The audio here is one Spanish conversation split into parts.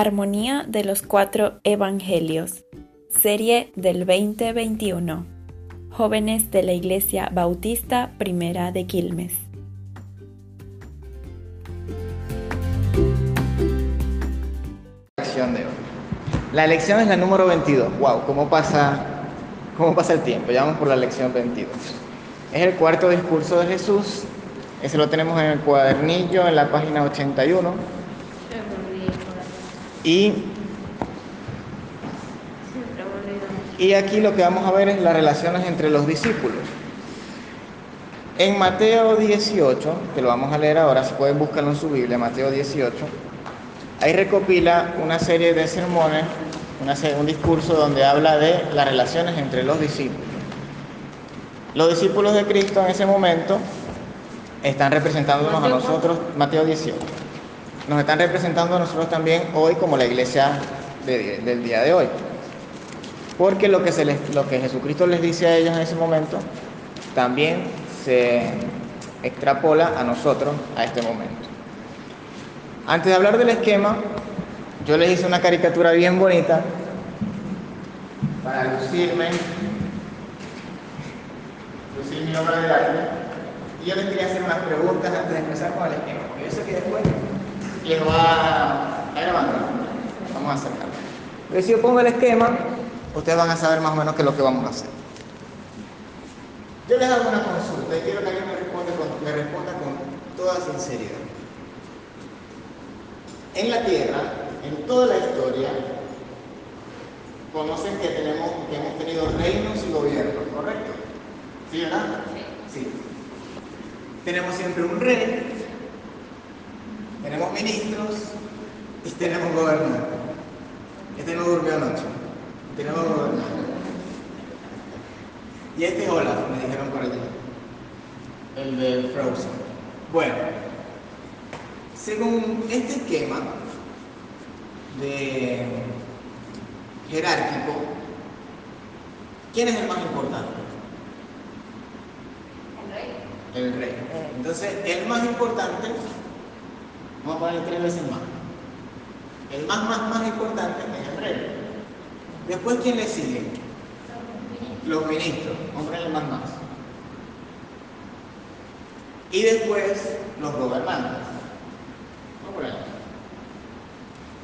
Armonía de los Cuatro Evangelios, serie del 2021. Jóvenes de la Iglesia Bautista Primera de Quilmes. La lección es la número 22. Wow, ¿cómo pasa, cómo pasa el tiempo? Ya vamos por la lección 22. Es el cuarto discurso de Jesús. Ese lo tenemos en el cuadernillo en la página 81. Y, y aquí lo que vamos a ver es las relaciones entre los discípulos. En Mateo 18, que lo vamos a leer ahora, si pueden buscarlo en su Biblia, Mateo 18, ahí recopila una serie de sermones, una un discurso donde habla de las relaciones entre los discípulos. Los discípulos de Cristo en ese momento están representándonos a nosotros, Mateo 18, nos están representando a nosotros también hoy como la iglesia de- del día de hoy. Porque lo que, Jesucristo les dice a ellos en ese momento también se extrapola a nosotros a este momento. Antes de hablar del esquema, yo les hice una caricatura bien bonita para lucirme, lucir mi obra de arte. Y yo les quería hacer unas preguntas antes de empezar con el esquema, yo sé que después les va a. Vamos a acercarlo. Pero si yo pongo el esquema, ustedes van a saber más o menos qué es lo que vamos a hacer. Yo les hago una consulta y quiero que alguien me responda con, me responda con toda sinceridad. En la Tierra, en toda la historia, conocen que, tenemos, que hemos tenido reinos y gobiernos, ¿correcto? ¿Sí, verdad? Sí. Tenemos siempre un rey, tenemos ministros y tenemos gobernantes. Este no durmió anoche. Tenemos gobernantes. Y este es Olaf, me dijeron por allí. El de Frozen. Bueno, según este esquema de jerárquico, ¿quién es el más importante? El rey. Entonces, el más importante, vamos a ponerle tres veces más. El más, más, más importante es el rey. Después, ¿quién le sigue? Los ministros, a ponerle más, más. Y después, los gobernantes.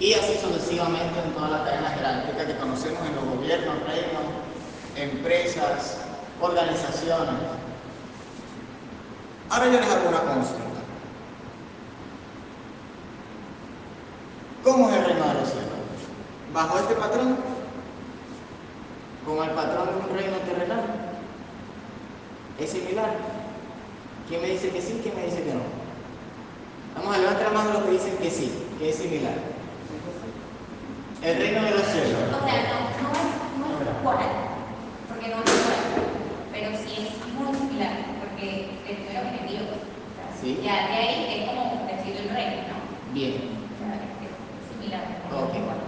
Y así sucesivamente en toda la cadena jerárquica que conocemos en los gobiernos, reinos, empresas, organizaciones. Ahora yo les hago una consulta. ¿Cómo es el reino de los cielos? ¿Bajo este patrón? ¿Con el patrón de un reino terrenal? ¿Es similar? ¿Quién me dice que sí? ¿Quién me dice que no? Vamos a levantar la mano los que dicen que sí, que es similar. El reino de los cielos. O sea, no, no es, no es igual, porque no es igual, pero sí es muy similar, porque el Dios. O sea, Sí. Ya de ahí es como decir el rey, ¿no? Bien. O sea, es similar. no Ok. es igual.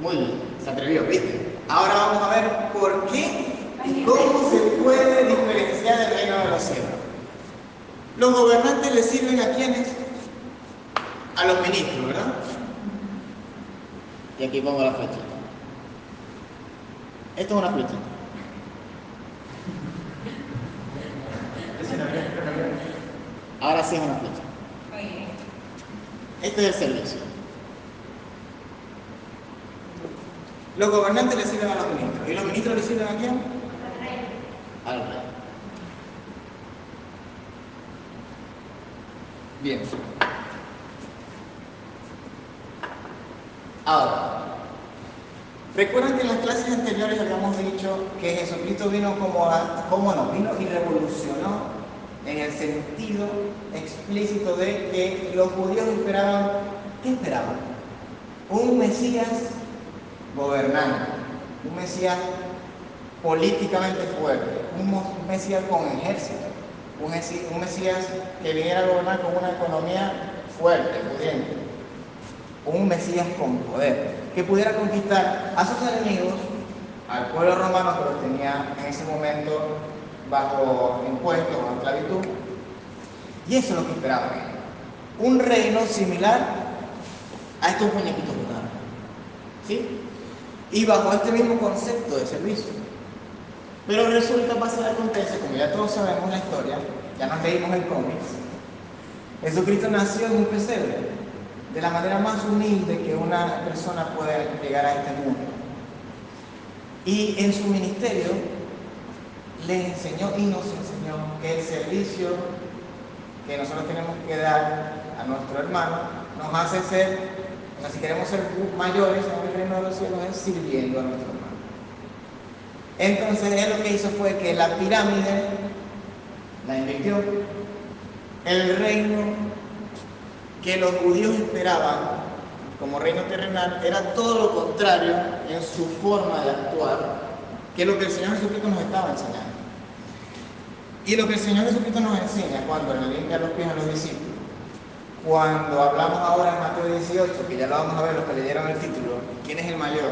Muy bien, se atrevió, ¿viste? Ahora vamos a ver por qué y cómo se puede diferenciar el reino de los cielos. Los gobernantes le sirven a quiénes? A los ministros, ¿verdad? Y aquí pongo la flechita. Esto es una flechita. Ahora sí es una flecha. Muy bien. Este es el servicio. Los gobernantes le sirven a los ministros. ¿Y los ministros le sirven a quién? El rey. Al rey. Bien. Ahora, recuerdan que en las clases anteriores habíamos dicho que Jesucristo vino como, a, ¿cómo no? Vino y revolucionó en el sentido explícito de que los judíos esperaban, ¿qué esperaban? Un Mesías gobernante, un Mesías políticamente fuerte, un Mesías con ejército, un, esi- un Mesías que viniera a gobernar con una economía fuerte, pudiente, un Mesías con poder, que pudiera conquistar a sus enemigos, al pueblo romano que los tenía en ese momento bajo impuestos, bajo esclavitud, y eso es lo que esperaban. Un reino similar a estos muñequitos. ¿Sí? Y bajo este mismo concepto de servicio. Pero resulta, pasa y acontece, como ya todos sabemos la historia, ya nos leímos el cómics, Jesucristo nació en un pesebre, de la manera más humilde que una persona puede llegar a este mundo. Y en su ministerio les enseñó y nos enseñó que el servicio que nosotros tenemos que dar a nuestro hermano nos hace ser, si queremos ser mayores reino de los cielos, es sirviendo a nuestro hermano. Entonces él lo que hizo fue que la pirámide la invirtió, el reino que los judíos esperaban como reino terrenal era todo lo contrario en su forma de actuar que lo que el Señor Jesucristo nos estaba enseñando. Y lo que el Señor Jesucristo nos enseña cuando le limpia los pies a los discípulos, cuando hablamos ahora en Mateo 18, que ya lo vamos a ver los que leyeron el título, ¿quién es el mayor?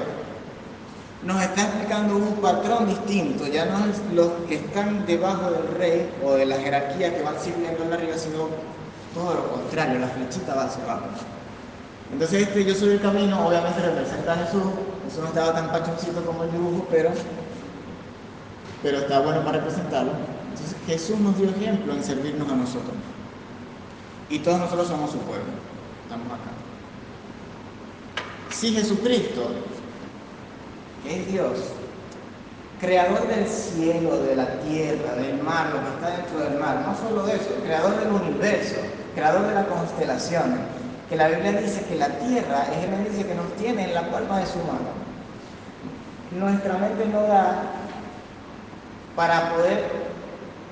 Nos está explicando un patrón distinto, ya no es los que están debajo del rey o de la jerarquía que van sirviendo en arriba, sino todo lo contrario, la flechita va hacia abajo. Entonces este yo soy el camino, obviamente representa a Jesús, eso no estaba tan pachoncito como el dibujo, pero, pero está bueno para representarlo. Entonces Jesús nos dio ejemplo en servirnos a nosotros. Y todos nosotros somos su pueblo. Estamos acá. Si Jesucristo, que es Dios, creador del cielo, de la tierra, del mar, lo que está dentro del mar, no solo de eso, creador del universo, creador de las constelaciones, que la Biblia dice que la tierra es el índice que nos tiene en la palma de su mano. Nuestra mente no da para poder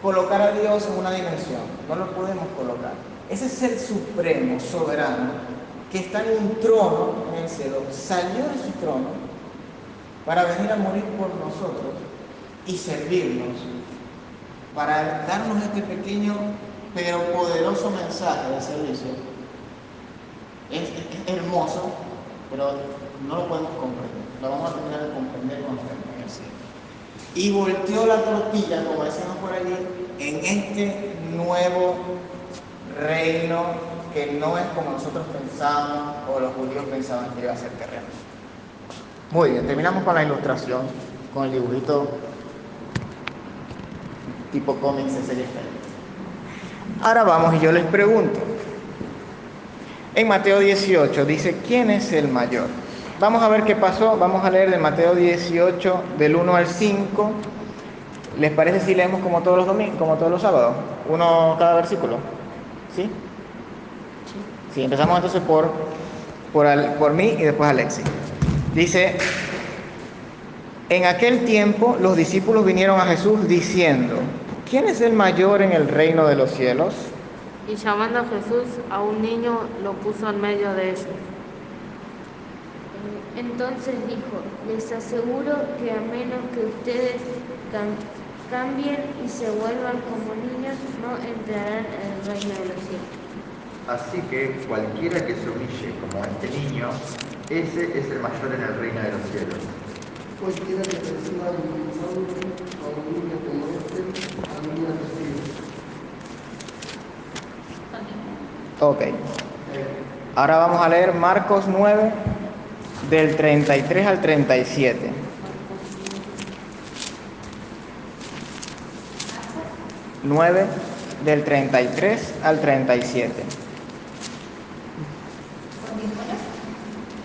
colocar a Dios en una dimensión, no lo podemos colocar. Ese es el supremo, soberano, que está en un trono en el cielo, salió de su trono para venir a morir por nosotros y servirnos, para darnos este pequeño pero poderoso mensaje de servicio es, hermoso, pero no lo podemos comprender. Lo vamos a tener que comprender cuando estemos en el cielo. Y volteó la tortilla, como decimos por allí, en este nuevo reino que no es como nosotros pensábamos o los judíos pensaban que iba a ser terreno. Muy bien, terminamos con la ilustración, con el dibujito tipo cómics de serie Ahora vamos y yo les pregunto, en Mateo 18 dice, ¿quién es el mayor? Vamos a ver qué pasó, vamos a leer de Mateo 18 del 1 al 5. ¿Les parece si leemos como todos los domingos, como todos los sábados? Uno cada versículo. ¿Sí? Sí, empezamos entonces por, por, por mí y después Alexi. Dice, en aquel tiempo los discípulos vinieron a Jesús diciendo, ¿quién es el mayor en el reino de los cielos? y llamando a Jesús a un niño lo puso en medio de ellos. Entonces dijo, les aseguro que a menos que ustedes cambien y se vuelvan como niños, no entrarán en el reino de los cielos. Así que cualquiera que se humille como este niño, ese es el mayor en el reino de los cielos. Cualquiera que reciba un a un niño como este, a mí me recibe. Ok. Ahora vamos a leer Marcos 9 del 33 al 37. Nueve del 33 al 37.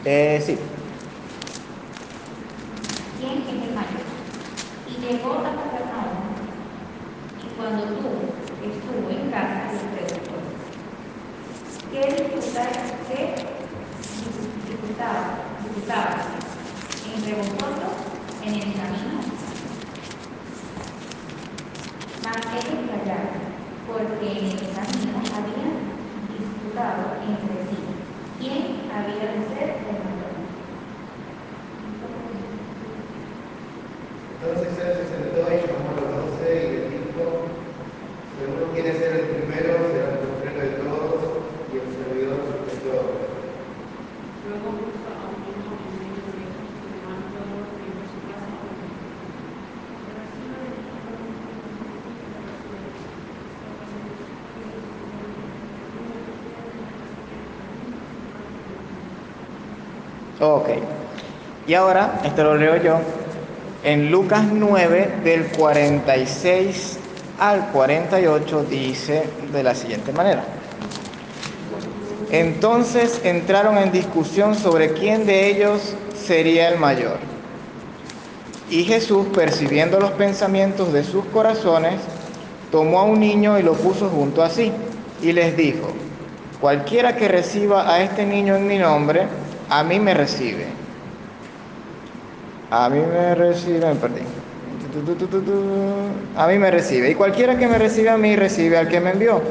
Eh, sí. ¿Quién es el mayor? Y llegó a Capernaum. Y cuando tú estuvo en casa, ¿Qué dificultad, qué dificultaba, dificultaba entre vosotros en el camino? Mas ellos callaron, porque en el camino habían disputado entre sí quién había de ser el mayor. Entonces él se sentó y llamó a los doce y les dijo, si uno quiere ser el primero, será el primero de todos y el servidor de todos. Luego puso a un niño en medio de ellos, y llamando a su casa, Ok. Y ahora, esto lo leo yo, en Lucas 9, del 46 al 48, dice de la siguiente manera. Entonces entraron en discusión sobre quién de ellos sería el mayor. Y Jesús, percibiendo los pensamientos de sus corazones, tomó a un niño y lo puso junto a sí, y les dijo, cualquiera que reciba a este niño en mi nombre, a mí me recibe. A mí me recibe, perdí. A mí me recibe. Y cualquiera que me recibe a mí, recibe al que me envió.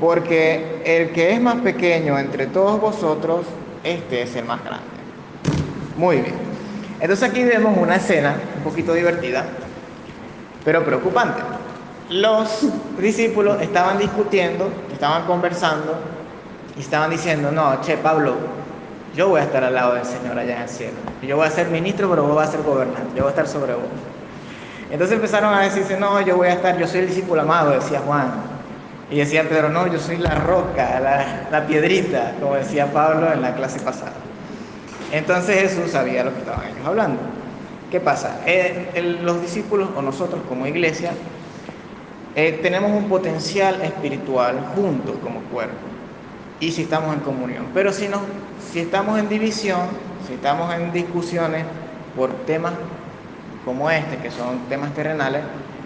Porque el que es más pequeño entre todos vosotros, este es el más grande. Muy bien. Entonces aquí vemos una escena un poquito divertida, pero preocupante. Los discípulos estaban discutiendo, estaban conversando y estaban diciendo, no, che, Pablo, yo voy a estar al lado del Señor allá en el cielo. Yo voy a ser ministro, pero vos vas a ser gobernante, yo voy a estar sobre vos. Entonces empezaron a decirse, no, yo voy a estar, yo soy el discípulo amado, decía Juan. Y decía Pedro, no, yo soy la roca, la, piedrita, como decía Pablo en la clase pasada. Entonces Jesús sabía lo que estaban ellos hablando. ¿Qué pasa? Eh, los discípulos o nosotros como iglesia eh, tenemos un potencial espiritual juntos como cuerpo y si estamos en comunión. Pero si, no, si estamos en división, si estamos en discusiones por temas como este, que son temas terrenales,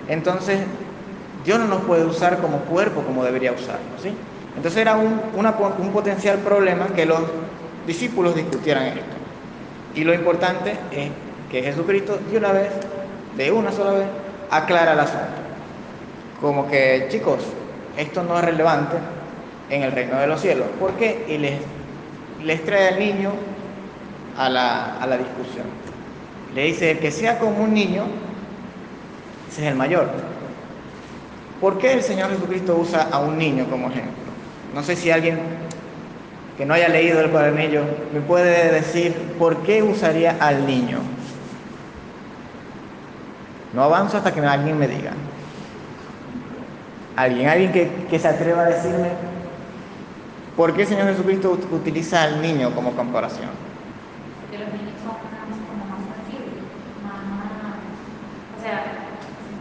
entonces Dios no nos puede usar como cuerpo como debería usarnos. Entonces era un potencial problema que los discípulos discutieran esto. Y lo importante es que Jesucristo de una vez, de una sola vez, aclara el asunto. Como que, chicos, esto no es relevante en el reino de los cielos. ¿Por qué? Y les, les trae al niño a la, a la discusión. Le dice, el que sea como un niño, ese es el mayor. ¿Por qué el Señor Jesucristo usa a un niño como ejemplo? No sé si alguien que no haya leído el cuadernillo me puede decir por qué usaría al niño. No avanzo hasta que alguien me diga. Alguien, alguien que, que se atreva a decirme por qué el Señor Jesucristo ut- utiliza al niño como comparación. Porque los niños son como más sensibles, más, o sea,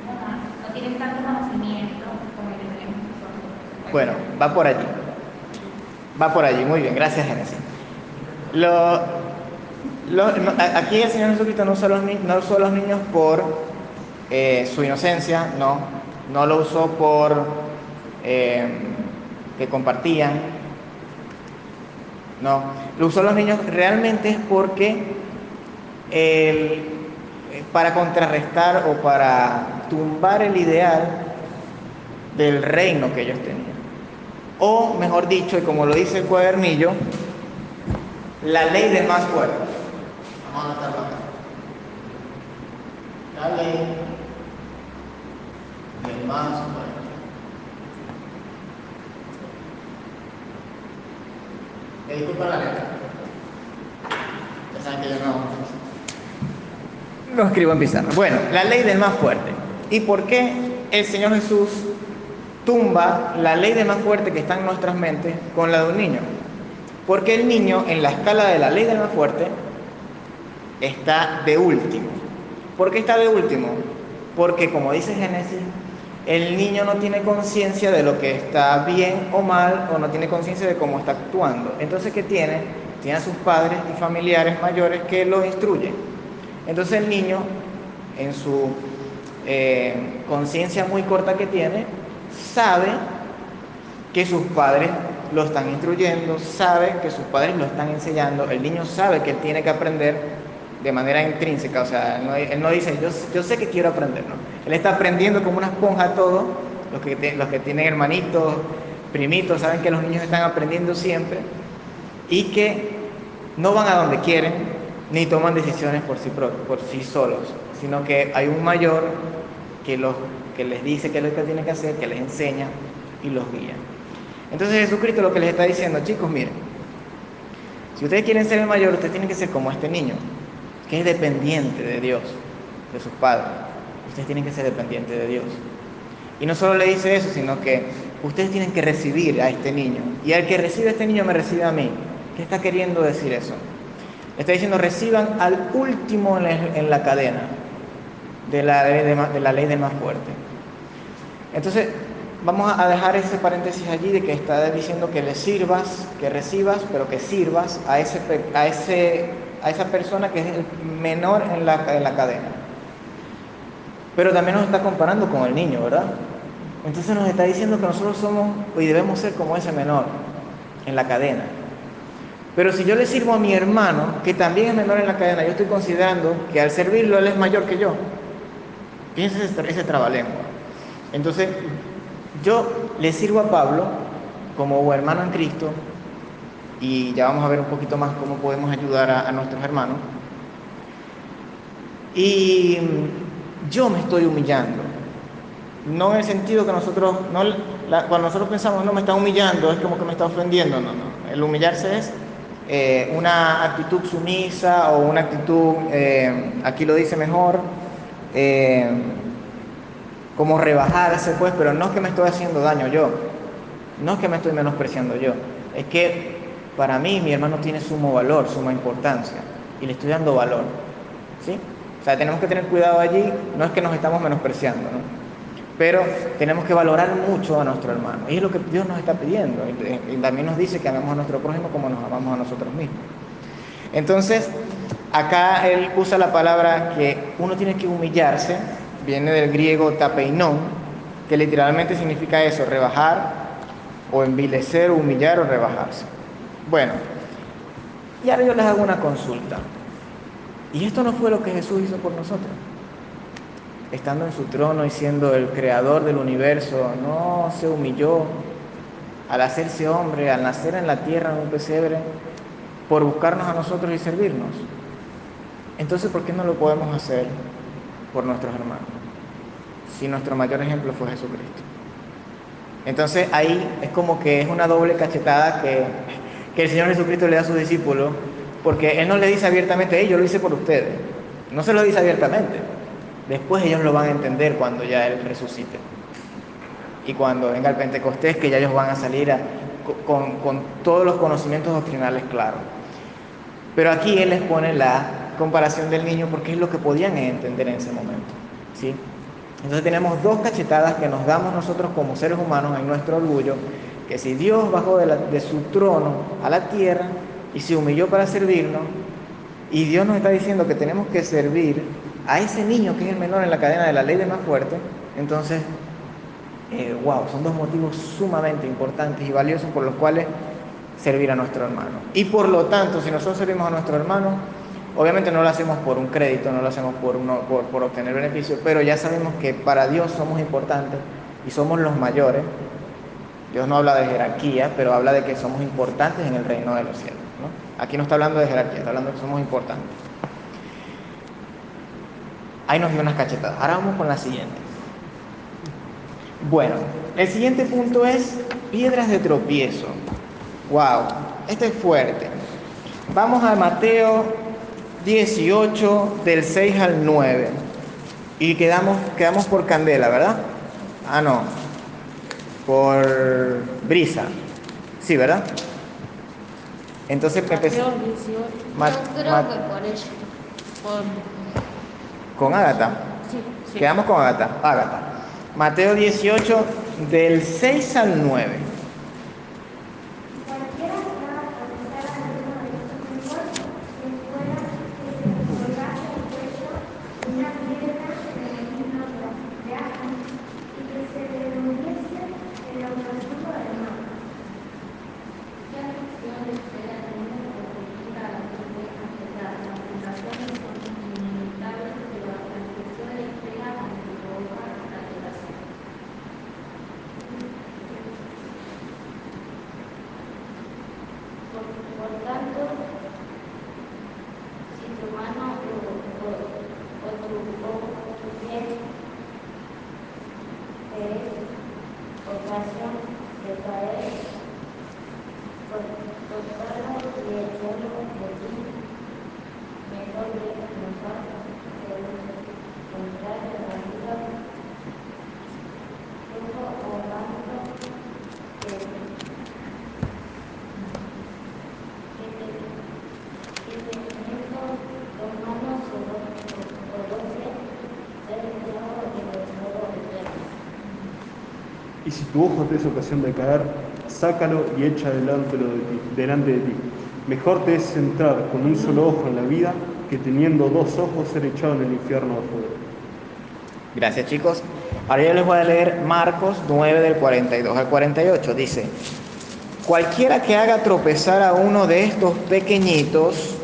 no, no tienen tanto conocimiento como el que tenemos nosotros. Bueno, va por allí. Va por allí, muy bien, gracias Génesis. Lo, lo- no, aquí el Señor Jesucristo no usó a los, no usó a los niños por eh, su inocencia, no, no lo usó por eh, que compartían, no, lo usó a los niños realmente es porque el- eh, para contrarrestar o para tumbar el ideal del reino que ellos tenían. O, mejor dicho, y como lo dice el cuadernillo, la ley del más fuerte. La ley del más fuerte. Me disculpan la letra. Ya saben que yo no, no escribo en pizarra. Bueno, la ley del más fuerte. ¿Y por qué el Señor Jesús tumba la ley del más fuerte que está en nuestras mentes con la de un niño? Porque el niño en la escala de la ley del más fuerte está de último. ¿Por qué está de último? Porque como dice Génesis, el niño no tiene conciencia de lo que está bien o mal o no tiene conciencia de cómo está actuando. Entonces, ¿qué tiene? Tiene a sus padres y familiares mayores que lo instruyen. Entonces el niño, en su eh, conciencia muy corta que tiene, sabe que sus padres lo están instruyendo, sabe que sus padres lo están enseñando, el niño sabe que él tiene que aprender de manera intrínseca, o sea, él no, dice, yo, yo sé que quiero aprender, ¿no? Él está aprendiendo como una esponja todo, los que, los que tienen hermanitos, primitos, saben que los niños están aprendiendo siempre y que no van a donde quieren ni toman decisiones por sí, pro- por sí solos, sino que hay un mayor que, los, que les dice qué es lo que tienen que hacer, que les enseña y los guía. Entonces Jesucristo lo que les está diciendo, chicos, miren, si ustedes quieren ser el mayor, ustedes tienen que ser como este niño, que es dependiente de Dios, de sus padres. Ustedes tienen que ser dependientes de Dios. Y no solo le dice eso, sino que ustedes tienen que recibir a este niño. Y al que recibe a este niño me recibe a mí. ¿Qué está queriendo decir eso? Está diciendo, reciban al último en la, en la cadena de la, ley de, la ley del más fuerte. Entonces, vamos a dejar ese paréntesis allí de que está diciendo que le sirvas, que recibas, pero que sirvas a, ese, a, ese, a esa persona que es el menor en la, en la cadena. Pero también nos está comparando con el niño, ¿verdad? Entonces nos está diciendo que nosotros somos y debemos ser como ese menor en la cadena. Pero si yo le sirvo a mi hermano, que también es menor en la cadena, yo estoy considerando que al servirlo él es mayor que yo. Fíjense ese, ese trabalengua. Entonces, yo le sirvo a Pablo como hermano en Cristo, y ya vamos a ver un poquito más cómo podemos ayudar a, nuestros hermanos. Y yo me estoy humillando. No en el sentido que nosotros, no, cuando nosotros pensamos, no me está humillando, es como que me está ofendiendo. No, no. El humillarse es eh, una actitud sumisa o una actitud, eh, aquí lo dice mejor, eh, como rebajarse, pues, pero no es que me estoy haciendo daño yo, no es que me estoy menospreciando yo, es que para mí mi hermano tiene sumo valor, suma importancia, y le estoy dando valor, ¿sí? O sea, tenemos que tener cuidado allí, no es que nos estamos menospreciando, ¿no? Pero tenemos que valorar mucho a nuestro hermano, y es lo que Dios nos está pidiendo, y, también nos dice que amemos a nuestro prójimo como nos amamos a nosotros mismos. Entonces, acá él usa la palabra que uno tiene que humillarse, viene del griego tapeinón, que literalmente significa eso, rebajar o envilecer, humillar o rebajarse. Bueno, y ahora yo les hago una consulta. ¿Y esto no fue lo que Jesús hizo por nosotros? Estando en su trono y siendo el creador del universo, no se humilló al hacerse hombre, al nacer en la tierra en un pesebre, por buscarnos a nosotros y servirnos. Entonces, ¿por qué no lo podemos hacer por nuestros hermanos? Si nuestro mayor ejemplo fue Jesucristo. Entonces ahí es como que es una doble cachetada que, que el Señor Jesucristo le da a sus discípulos, porque Él no le dice abiertamente, hey, yo lo hice por ustedes. No se lo dice abiertamente. Después ellos lo van a entender cuando ya Él resucite. Y cuando venga el Pentecostés, que ya ellos van a salir con, con todos los conocimientos doctrinales claros. Pero aquí Él les pone la comparación del niño porque es lo que podían entender en ese momento. ¿sí? Entonces tenemos dos cachetadas que nos damos nosotros como seres humanos en nuestro orgullo, que si Dios bajó de, su trono a la tierra y se humilló para servirnos, y Dios nos está diciendo que tenemos que servir a ese niño que es el menor en la cadena de la ley de más fuerte, entonces, eh, wow, son dos motivos sumamente importantes y valiosos por los cuales servir a nuestro hermano. Y por lo tanto, si nosotros servimos a nuestro hermano, obviamente no lo hacemos por un crédito, no lo hacemos por, uno, por obtener beneficio, pero ya sabemos que para Dios somos importantes y somos los mayores. Dios no habla de jerarquía, pero habla de que somos importantes en el reino de los cielos. Aquí no está hablando de jerarquía, está hablando de que somos importantes. Ahí nos dio unas cachetadas. Ahora vamos con la siguiente. Bueno, el siguiente punto es piedras de tropiezo. Wow, este es fuerte. Vamos a Mateo 18, del 6 al 9. Y quedamos, quedamos por candela, ¿verdad? Ah, no. Por brisa. Sí, ¿verdad? Entonces empecé Mateo 18. Ma- Yo creo Ma- que por eso. Por, con Ágata. sí, sí. Quedamos con Ágata. Ágata. Mateo 18, del 6 al 9. Cualquiera que haga protestar a alguno de estos menores, que fuera que se le colgase el pecho una piedra en el himno de Ajan y que se le hundiese en la ocasión del mar. ¿Qué aflicción le espera al mundo por cultura a la que puede cancelar? Las tentaciones son inimitables, pero la transgresión le espera aunque provoca la tentación. Por, por tanto, si tu mano o, o, o tu, o, o tu pie te es ocasión de caer, cor- cortarlo y echarlo de ti, mejor lejos nos va que contrario a la vida, fruto o manto que que te, que te Y si tu ojo te es ocasión de caer, sácalo y echa delante de ti, delante de ti. Mejor te es entrar con un solo ojo en la vida que teniendo dos ojos ser echado en el infierno de fuego. Gracias chicos. Ahora yo les voy a leer Marcos 9 del 42 al 48. Dice, cualquiera que haga tropezar a uno de estos pequeñitos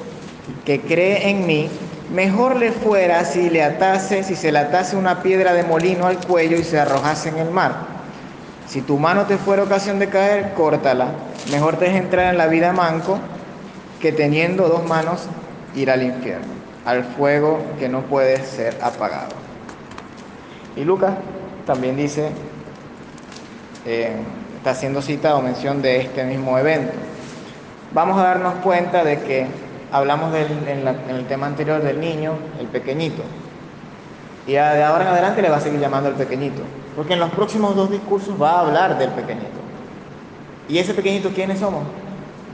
que cree en mí, mejor le fuera si le atase, si se le atase una piedra de molino al cuello y se arrojase en el mar. Si tu mano te fuera ocasión de caer, córtala. Mejor te es entrar en la vida manco que teniendo dos manos ir al infierno, al fuego que no puede ser apagado. Y Lucas también dice, eh, está haciendo cita o mención de este mismo evento. Vamos a darnos cuenta de que hablamos del, en, el tema anterior del niño, el pequeñito. Y de ahora en adelante le va a seguir llamando el pequeñito. Porque en los próximos dos discursos va a hablar del pequeñito. ¿Y ese pequeñito quiénes somos?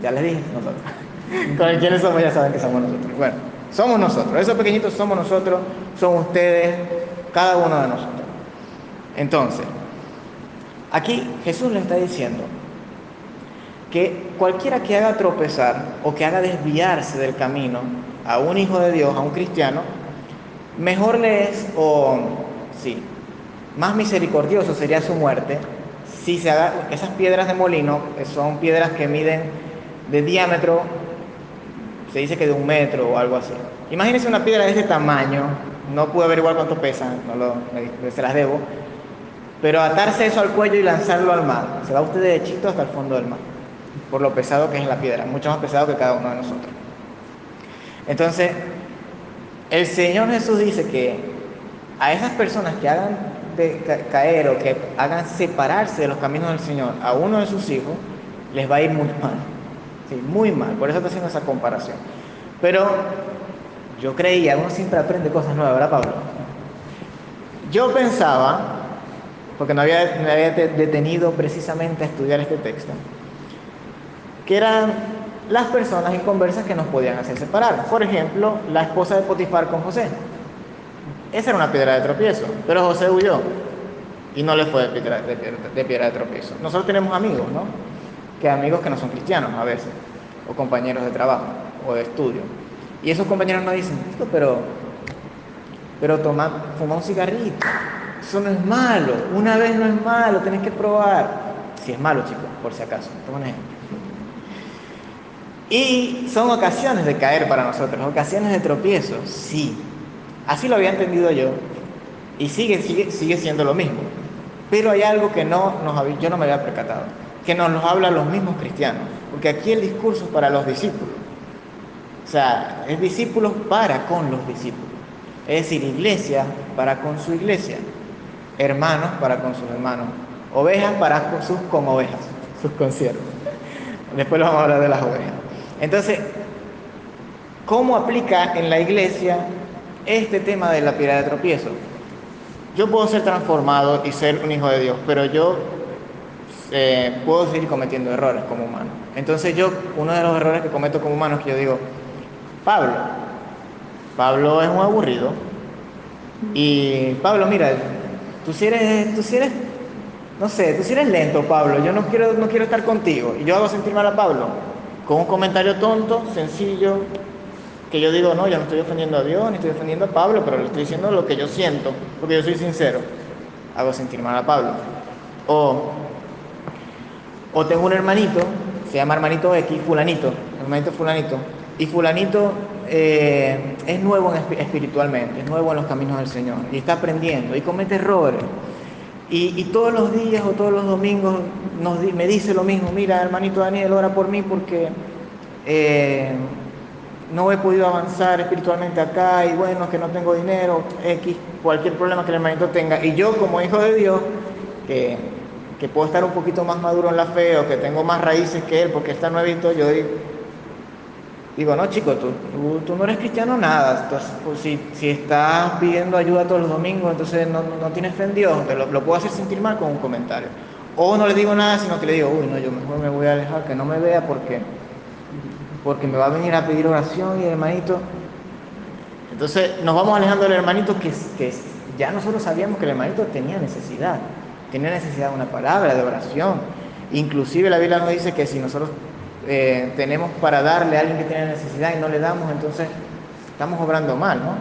Ya les dije, nosotros. Quiénes somos ya saben que somos nosotros. Bueno, somos nosotros. Esos pequeñitos somos nosotros, son ustedes, cada uno de nosotros. Entonces, aquí Jesús le está diciendo que cualquiera que haga tropezar o que haga desviarse del camino a un hijo de Dios, a un cristiano, mejor le es, o sí, más misericordioso sería su muerte si se haga esas piedras de molino, que son piedras que miden de diámetro, se dice que de un metro o algo así. Imagínense una piedra de ese tamaño, no pude averiguar cuánto pesa, no lo, se las debo, pero atarse eso al cuello y lanzarlo al mar, se va usted derechito hasta el fondo del mar por lo pesado que es la piedra, mucho más pesado que cada uno de nosotros. Entonces, el Señor Jesús dice que a esas personas que hagan caer o que hagan separarse de los caminos del Señor a uno de sus hijos, les va a ir muy mal, sí, muy mal, por eso está haciendo esa comparación. Pero yo creía, uno siempre aprende cosas nuevas, ¿verdad, Pablo? Yo pensaba, porque no había, me había detenido precisamente a estudiar este texto, que eran las personas inconversas que nos podían hacer separar. Por ejemplo, la esposa de Potifar con José. Esa era una piedra de tropiezo, pero José huyó y no le fue de piedra de, tropiezo. Nosotros tenemos amigos, ¿no? Que amigos que no son cristianos a veces, o compañeros de trabajo o de estudio. Y esos compañeros nos dicen, pero, pero toma, fuma un cigarrito, eso no es malo, una vez no es malo, tenés que probar. Si es malo, chicos, por si acaso. Toma un ejemplo. Y son ocasiones de caer para nosotros, ocasiones de tropiezo, sí. Así lo había entendido yo. Y sigue, sigue, sigue siendo lo mismo. Pero hay algo que no nos, yo no me había percatado, que nos lo hablan los mismos cristianos. Porque aquí el discurso es para los discípulos. O sea, es discípulos para con los discípulos. Es decir, iglesia para con su iglesia. Hermanos para con sus hermanos. Ovejas para sus con ovejas, sus conciertos. Después vamos a hablar de las ovejas. Entonces, ¿cómo aplica en la iglesia este tema de la piedra de tropiezo? Yo puedo ser transformado y ser un hijo de Dios, pero yo eh, puedo seguir cometiendo errores como humano. Entonces yo, uno de los errores que cometo como humano es que yo digo, Pablo, Pablo es un aburrido. Y Pablo, mira, tú si eres, tú si eres, no sé, tú si eres lento, Pablo, yo no quiero, no quiero estar contigo. Y yo hago sentir mal a Pablo con un comentario tonto, sencillo, que yo digo, no, yo no estoy ofendiendo a Dios, ni estoy ofendiendo a Pablo, pero le estoy diciendo lo que yo siento, porque yo soy sincero. Hago sentir mal a Pablo. O, o tengo un hermanito, se llama hermanito X, fulanito, hermanito fulanito, y fulanito eh, es nuevo espiritualmente, es nuevo en los caminos del Señor, y está aprendiendo, y comete errores. Y, y, todos los días o todos los domingos nos, me dice lo mismo, mira hermanito Daniel, ora por mí porque eh, no he podido avanzar espiritualmente acá y bueno, que no tengo dinero, X, cualquier problema que el hermanito tenga. Y yo como hijo de Dios, que, que puedo estar un poquito más maduro en la fe o que tengo más raíces que él porque está nuevito, yo digo, no chico, tú, tú, tú, no eres cristiano nada, pues, si, si, estás pidiendo ayuda todos los domingos, entonces no, no tienes fe en Dios, lo, lo puedo hacer sentir mal con un comentario. O no le digo nada, sino que le digo, uy, no, yo mejor me voy a alejar, que no me vea porque, porque me va a venir a pedir oración y hermanito. Entonces nos vamos alejando del hermanito que, que ya nosotros sabíamos que el hermanito tenía necesidad. tiene necesidad de una palabra, de oración. Inclusive la Biblia nos dice que si nosotros eh, tenemos para darle a alguien que tiene necesidad y no le damos, entonces estamos obrando mal, ¿no?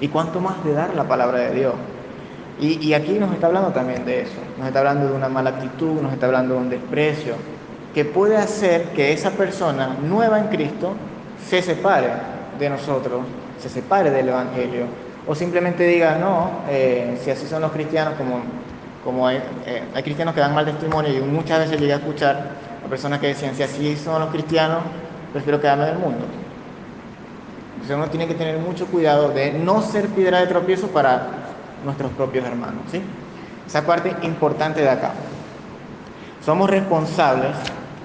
¿Y cuánto más de dar la palabra de Dios? Y, y aquí nos está hablando también de eso, nos está hablando de una mala actitud, nos está hablando de un desprecio, que puede hacer que esa persona nueva en Cristo se separe de nosotros, se separe del Evangelio, o simplemente diga, no, eh, si así son los cristianos, como, como hay, eh, cristianos que dan mal testimonio, y muchas veces llegué a escuchar a personas que decían, si así son los cristianos, prefiero quedarme del mundo. Entonces uno tiene que tener mucho cuidado de no ser piedra de tropiezo para nuestros propios hermanos, ¿sí? Esa parte importante de acá. Somos responsables,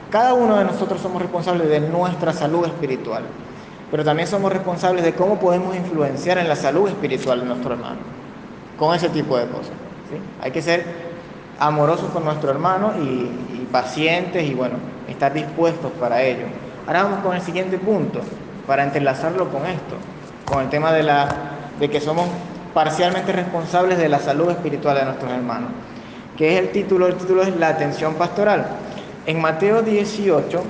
cada uno de nosotros somos responsables de nuestra salud espiritual, pero también somos responsables de cómo podemos influenciar en la salud espiritual de nuestro hermano, con ese tipo de cosas. ¿sí? Hay que ser amorosos con nuestro hermano y, pacientes y bueno, estar dispuestos para ello. Ahora vamos con el siguiente punto, para entrelazarlo con esto, con el tema de, la, de que somos parcialmente responsables de la salud espiritual de nuestros hermanos, que es el título, el título es la atención pastoral. En Mateo 18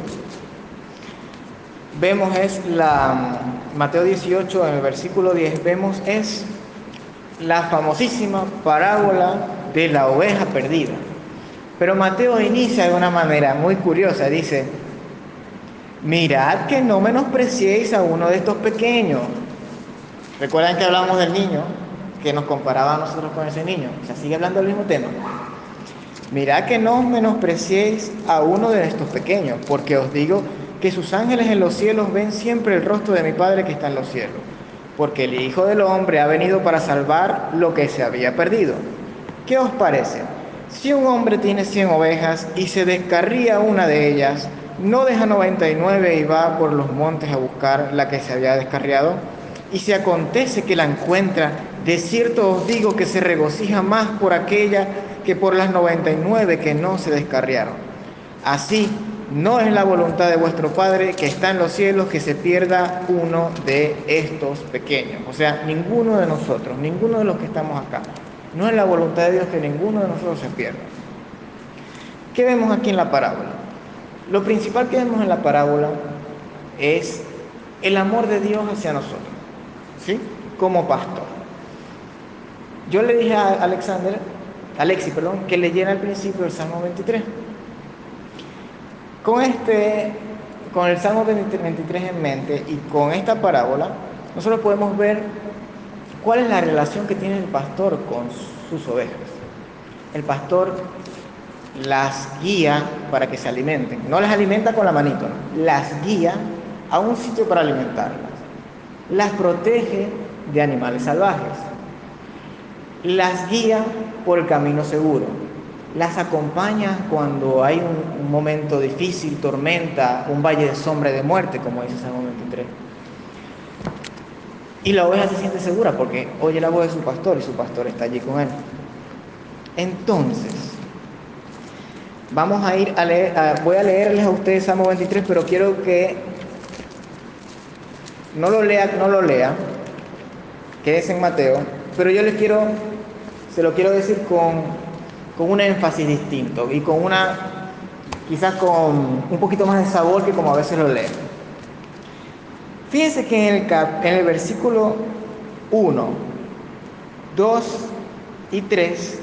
vemos es la Mateo 18 en el versículo 10 vemos es la famosísima parábola de la oveja perdida. Pero Mateo inicia de una manera muy curiosa, dice, mirad que no menospreciéis a uno de estos pequeños. Recuerdan que hablamos del niño, que nos comparaba a nosotros con ese niño. O sea, sigue hablando del mismo tema. Mirad que no menospreciéis a uno de estos pequeños, porque os digo que sus ángeles en los cielos ven siempre el rostro de mi Padre que está en los cielos, porque el Hijo del Hombre ha venido para salvar lo que se había perdido. ¿Qué os parece? Si un hombre tiene cien ovejas y se descarría una de ellas, ¿no deja 99 y va por los montes a buscar la que se había descarriado? Y si acontece que la encuentra, de cierto os digo que se regocija más por aquella que por las 99 que no se descarriaron. Así, no es la voluntad de vuestro Padre que está en los cielos que se pierda uno de estos pequeños. O sea, ninguno de nosotros, ninguno de los que estamos acá. No es la voluntad de Dios que ninguno de nosotros se pierda. ¿Qué vemos aquí en la parábola? Lo principal que vemos en la parábola es el amor de Dios hacia nosotros, ¿sí? Como pastor. Yo le dije a Alexander, Alexi, perdón, que leyera al principio el Salmo 23. Con este, con el Salmo 23 en mente y con esta parábola, nosotros podemos ver cuál es la relación que tiene el pastor con sus ovejas. El pastor las guía para que se alimenten. No las alimenta con la manito, ¿no? las guía a un sitio para alimentarlas. Las protege de animales salvajes. Las guía por el camino seguro. Las acompaña cuando hay un, momento difícil, tormenta, un valle de sombra y de muerte, como dice Salmo 23. Y la oveja se siente segura porque oye la voz de su pastor y su pastor está allí con él. Entonces, vamos a ir a leer, voy a leerles a ustedes Salmo 23, pero quiero que no lo lea, no lo lea, que es en Mateo, pero yo les quiero, se lo quiero decir con, con un énfasis distinto y con una, quizás con un poquito más de sabor que como a veces lo leo. Fíjense que en el, cap, en el versículo 1, 2 y 3,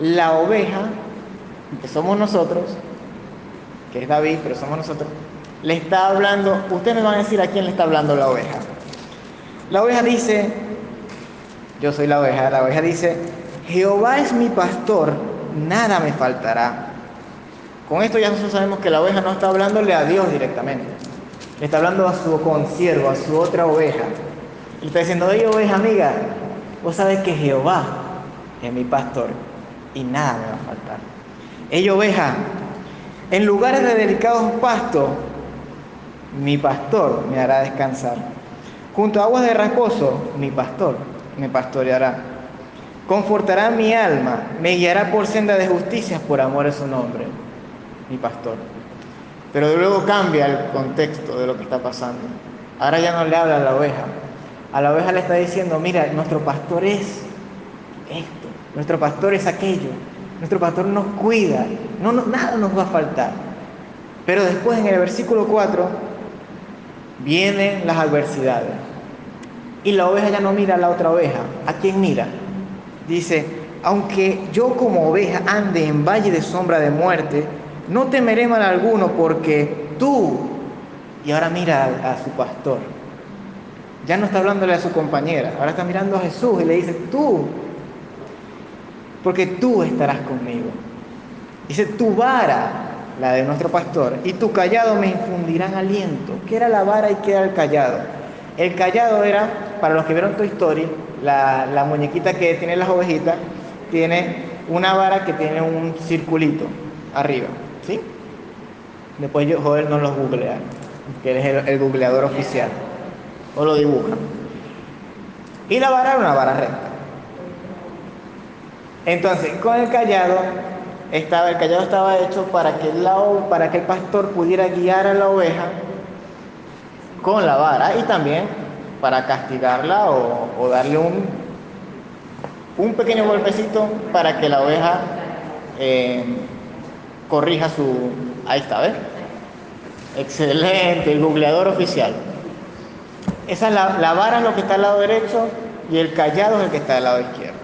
la oveja, que somos nosotros, que es David, pero somos nosotros, le está hablando, ustedes me van a decir a quién le está hablando la oveja. La oveja dice, yo soy la oveja, la oveja dice, Jehová es mi pastor, nada me faltará. Con esto ya nosotros sabemos que la oveja no está hablándole a Dios directamente. Le está hablando a su consiervo, a su otra oveja. Le está diciendo, oye oveja amiga, vos sabes que Jehová es mi pastor y nada me va a faltar. Ella oveja, en lugares de delicados pastos, mi pastor me hará descansar. Junto a aguas de reposo, mi pastor me pastoreará. Confortará mi alma, me guiará por senda de justicia por amor a su nombre, mi pastor. Pero luego cambia el contexto de lo que está pasando. Ahora ya no le habla a la oveja. A la oveja le está diciendo, mira, nuestro pastor es esto, nuestro pastor es aquello. Nuestro pastor nos cuida, no, nada nos va a faltar. Pero después en el versículo 4 vienen las adversidades. Y la oveja ya no mira a la otra oveja. ¿A quién mira? Dice, aunque yo como oveja ande en valle de sombra de muerte, no temeré mal alguno porque tú, y ahora mira a, su pastor, ya no está hablándole a su compañera, ahora está mirando a Jesús y le dice, tú, porque tú estarás conmigo. Dice, tu vara, la de nuestro pastor, y tu callado me infundirán aliento. ¿Qué era la vara y qué era el callado? El callado era, para los que vieron Toy Story, la, la muñequita que tiene las ovejitas, tiene una vara que tiene un circulito arriba, ¿sí? Después yo, Joel nos los googlea, que él es el, el googleador oficial, o lo dibuja. Y la vara era una vara recta. Entonces, con el callado, estaba, el callado estaba hecho para que, para que el pastor pudiera guiar a la oveja con la vara y también para castigarla o, darle un, un pequeño golpecito para que la oveja eh, corrija su... Ahí está, ¿ves? Excelente, el googleador oficial. Esa es la, la vara es lo que está al lado derecho y el callado es el que está al lado izquierdo.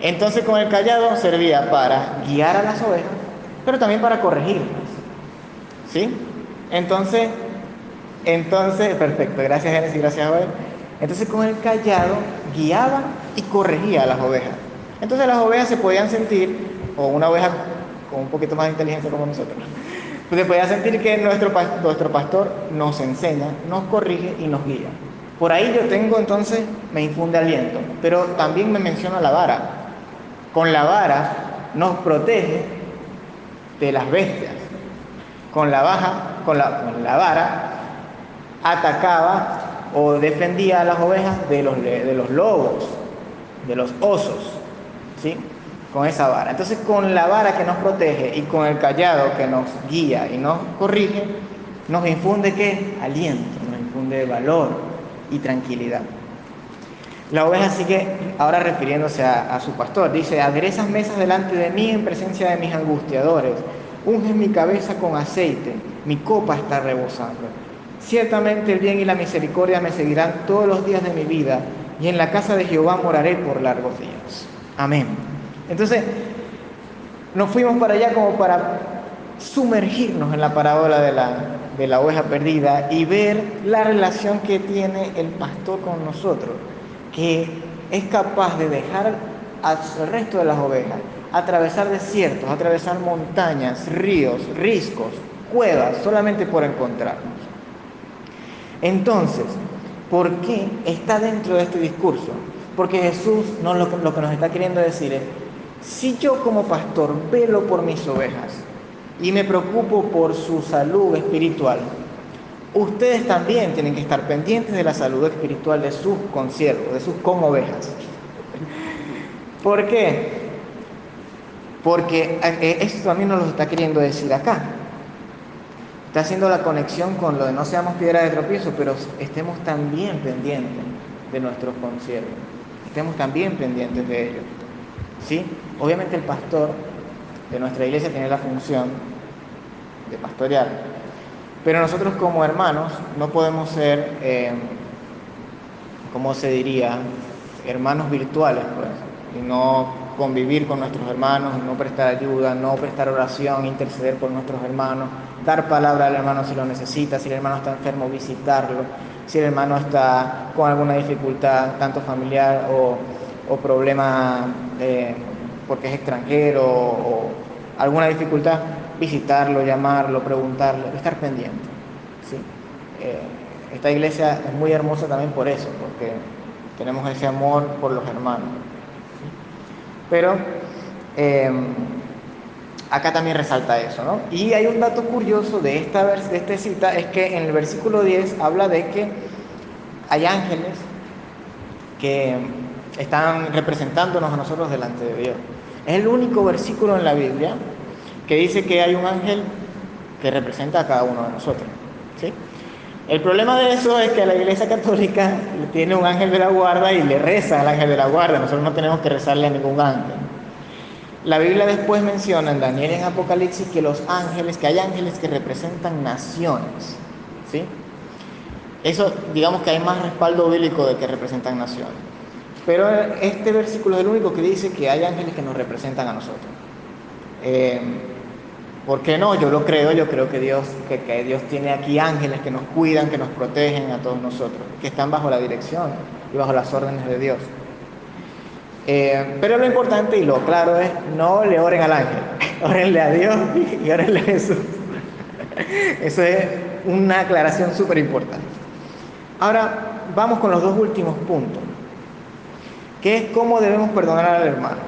Entonces con el callado servía para guiar a las ovejas, pero también para corregirlas. ¿Sí? Entonces, entonces, perfecto, gracias Génesis, gracias Joel. Entonces con el callado guiaba y corregía a las ovejas. Entonces las ovejas se podían sentir, o una oveja con un poquito más de inteligencia como nosotros, pues se podía sentir que nuestro, nuestro pastor nos enseña, nos corrige y nos guía. Por ahí yo tengo entonces, me infunde aliento, pero también me menciona la vara. Con la vara nos protege de las bestias. Con la, baja, con la, con la vara atacaba o defendía a las ovejas de los, de los lobos, de los osos, ¿sí? Con esa vara. Entonces, con la vara que nos protege y con el callado que nos guía y nos corrige, nos infunde qué? Aliento, nos infunde valor y tranquilidad. La oveja sigue ahora refiriéndose a, a su pastor. Dice, aderezas mesas delante de mí en presencia de mis angustiadores. Unges mi cabeza con aceite. Mi copa está rebosando. Ciertamente el bien y la misericordia me seguirán todos los días de mi vida y en la casa de Jehová moraré por largos días. Amén. Entonces, nos fuimos para allá como para sumergirnos en la parábola de la, de la oveja perdida y ver la relación que tiene el pastor con nosotros, que es capaz de dejar al resto de las ovejas atravesar desiertos, atravesar montañas, ríos, riscos, cuevas, solamente por encontrarnos. Entonces, ¿por qué está dentro de este discurso? Porque Jesús no, lo, que- nos está queriendo decir es, si yo como pastor velo por mis ovejas y me preocupo por su salud espiritual, ustedes también tienen que estar pendientes de la salud espiritual de sus consiervos, de sus con ovejas. ¿Por qué? Porque eh, esto también nos lo está queriendo decir acá. Está haciendo la conexión con lo de no seamos piedra de tropiezo, pero estemos también pendientes de nuestros consiervos. Estemos también pendientes de ellos. ¿Sí? Obviamente el pastor de nuestra iglesia tiene la función de pastorear, pero nosotros como hermanos no podemos ser, eh, ¿cómo se diría? Hermanos virtuales, pues, y no convivir con nuestros hermanos, no prestar ayuda, no prestar oración, interceder por nuestros hermanos, dar palabra al hermano si lo necesita, si el hermano está enfermo, visitarlo, si el hermano está con alguna dificultad, tanto familiar o, o problema eh, porque es extranjero o alguna dificultad, visitarlo, llamarlo, preguntarle, estar pendiente. ¿sí? Eh, esta iglesia es muy hermosa también por eso, porque tenemos ese amor por los hermanos. Pero eh, acá también resalta eso, ¿no? Y hay un dato curioso de esta, de cita, es que en el versículo 10 habla de que hay ángeles que están representándonos a nosotros delante de Dios. Es el único versículo en la Biblia que dice que hay un ángel que representa a cada uno de nosotros. ¿sí? El problema de eso es que la Iglesia Católica tiene un ángel de la guarda y le reza al ángel de la guarda. Nosotros no tenemos que rezarle a ningún ángel. La Biblia después menciona en Daniel y en Apocalipsis que los ángeles, que hay ángeles que representan naciones. ¿Sí? Eso, digamos que hay más respaldo bíblico de que representan naciones. Pero este versículo es el único que dice que hay ángeles que nos representan a nosotros. Eh, ¿Por qué no? Yo lo creo, yo creo que Dios, que, que Dios tiene aquí ángeles que nos cuidan, que nos protegen a todos nosotros, que están bajo la dirección y bajo las órdenes de Dios. Eh, pero lo importante y lo claro es, no le oren al ángel, orenle a Dios y orenle a Jesús. Eso es una aclaración súper importante. Ahora vamos con los dos últimos puntos, que es cómo debemos perdonar al hermano.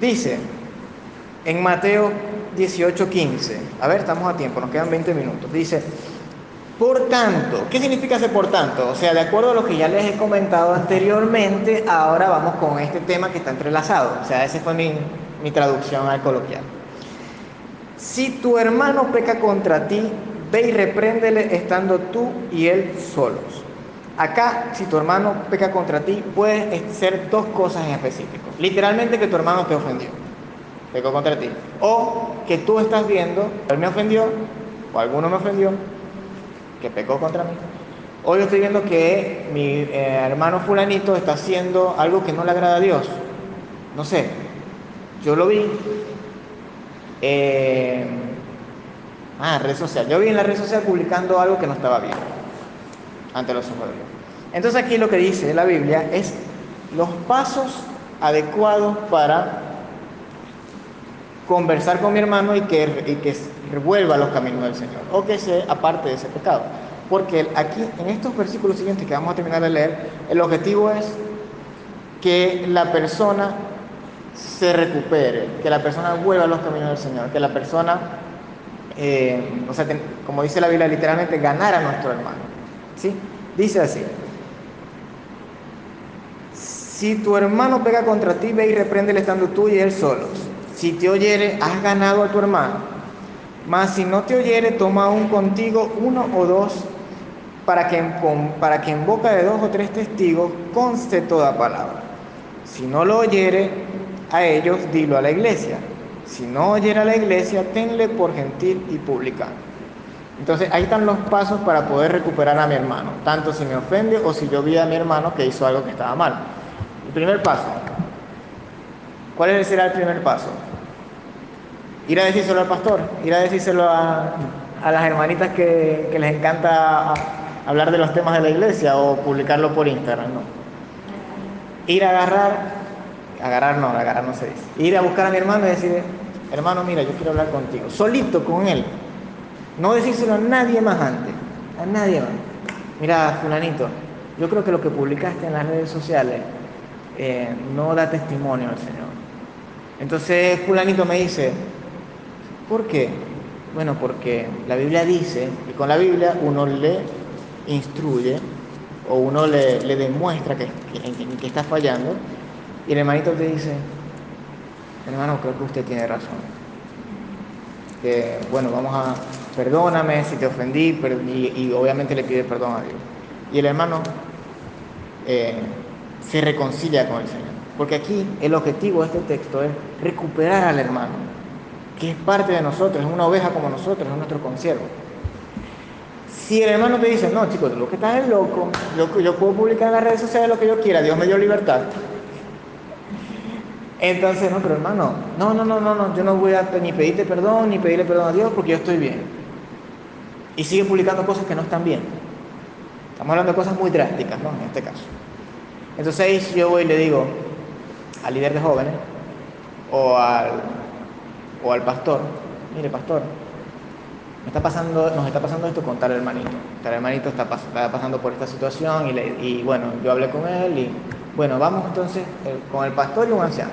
Dice en Mateo 18:15, a ver, estamos a tiempo, nos quedan 20 minutos, dice, por tanto, ¿qué significa ese por tanto? O sea, de acuerdo a lo que ya les he comentado anteriormente, ahora vamos con este tema que está entrelazado. O sea, esa fue mi, mi traducción al coloquial. Si tu hermano peca contra ti, ve y repréndele estando tú y él solos. Acá, si tu hermano peca contra ti, puede ser dos cosas en específico. Literalmente que tu hermano te ofendió, pecó contra ti. O que tú estás viendo, él me ofendió, o alguno me ofendió, que pecó contra mí. Hoy estoy viendo que mi eh, hermano fulanito está haciendo algo que no le agrada a Dios. No sé, yo lo vi. Eh, ah, red social. Yo vi en la red social publicando algo que no estaba bien ante los ojos de Dios. Entonces aquí lo que dice la Biblia es los pasos adecuados para conversar con mi hermano y que, y que revuelva los caminos del Señor o que se aparte de ese pecado. Porque aquí, en estos versículos siguientes que vamos a terminar de leer, el objetivo es que la persona se recupere, que la persona vuelva a los caminos del Señor, que la persona, eh, o como dice la Biblia, literalmente ganar a nuestro hermano. ¿sí? Dice así, si tu hermano pega contra ti, ve y repréndele estando tú y él solos. Si te oyere, has ganado a tu hermano. Mas si no te oyere, toma aún contigo uno o dos, para que, para que en boca de dos o tres testigos conste toda palabra. Si no lo oyere a ellos, dilo a la iglesia. Si no oyere a la iglesia, tenle por gentil y publicano. Entonces ahí están los pasos para poder recuperar a mi hermano, tanto si me ofende o si yo vi a mi hermano que hizo algo que estaba mal. El primer paso. ¿Cuál será el primer paso? Ir a decírselo al pastor, ir a decírselo a, las hermanitas que, les encanta hablar de los temas de la iglesia o publicarlo por Instagram, no. Ir a agarrar, agarrar no, agarrar no se dice. Ir a buscar a mi hermano y decirle, hermano, mira, yo quiero hablar contigo, solito con él. No decírselo a nadie más antes, a nadie más. Mira, fulanito, yo creo que lo que publicaste en las redes sociales eh, no da testimonio al Señor. Entonces fulanito me dice, ¿por qué? Bueno, porque la Biblia dice, y con la Biblia uno le instruye o uno le, demuestra que, que, está fallando, y el hermanito te dice, hermano, creo que usted tiene razón. Bueno, vamos a, perdóname si te ofendí, y, obviamente le pide perdón a Dios. Y el hermano eh, se reconcilia con el Señor. Porque aquí el objetivo de este texto es recuperar al hermano, que es parte de nosotros, es una oveja como nosotros, es nuestro consiervo. Si el hermano te dice, no, chicos, lo que estás es loco, yo, yo puedo publicar en las redes sociales lo que yo quiera, Dios me dio libertad. Entonces, no, pero hermano, no, no, no, no, no, yo no voy a ni pedirte perdón, ni pedirle perdón a Dios porque yo estoy bien. Y sigue publicando cosas que no están bien. Estamos hablando de cosas muy drásticas, ¿no? En este caso. Entonces ahí yo voy y le digo al líder de jóvenes o al, o al pastor, mire pastor, me está pasando, nos está pasando esto con tal hermanito. Tal hermanito está, pasando por esta situación y, y, bueno, yo hablé con él y bueno, vamos entonces el, con el pastor y un anciano.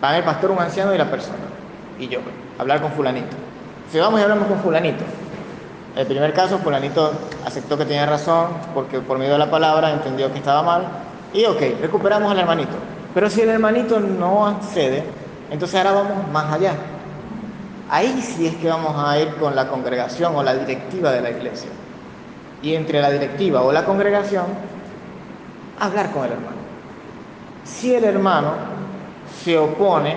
Van el pastor, un anciano y la persona. Y yo, hablar con fulanito. Si vamos y hablamos con fulanito, el primer caso, fulanito aceptó que tenía razón porque por medio de la palabra entendió que estaba mal y ok, recuperamos al hermanito. Pero si el hermanito no accede, entonces ahora vamos más allá. Ahí sí es que vamos a ir con la congregación o la directiva de la iglesia. Y entre la directiva o la congregación, hablar con el hermano. Si el hermano se opone